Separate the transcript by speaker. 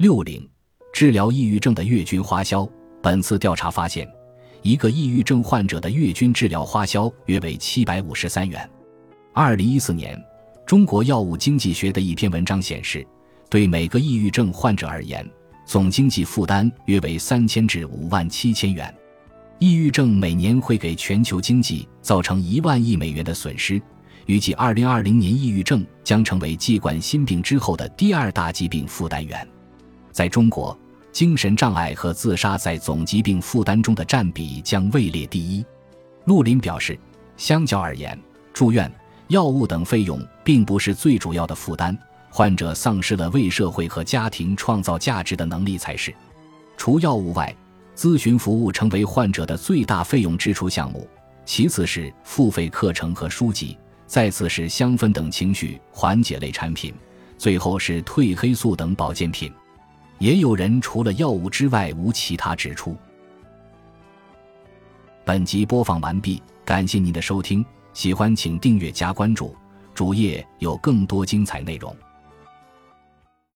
Speaker 1: 六零，治疗抑郁症的月均花销。本次调查发现，一个抑郁症患者的月均治疗花销约为七百五十三元。二零一四年，中国药物经济学的一篇文章显示，对每个抑郁症患者而言，总经济负担约为三千至五万七千元。抑郁症每年会给全球经济造成一万亿美元的损失。预计二零二零年，抑郁症将成为继冠心病之后的第二大疾病负担源。在中国，精神障碍和自杀在总疾病负担中的占比将位列第一。陆林表示，相较而言，住院、药物等费用并不是最主要的负担，患者丧失了为社会和家庭创造价值的能力才是。除药物外，咨询服务成为患者的最大费用支出项目，其次是付费课程和书籍。再次是香氛等情绪缓解类产品，最后是褪黑素等保健品。也有人除了药物之外无其他支出。本集播放完毕，感谢您的收听，喜欢请订阅加关注，主页有更多精彩内容。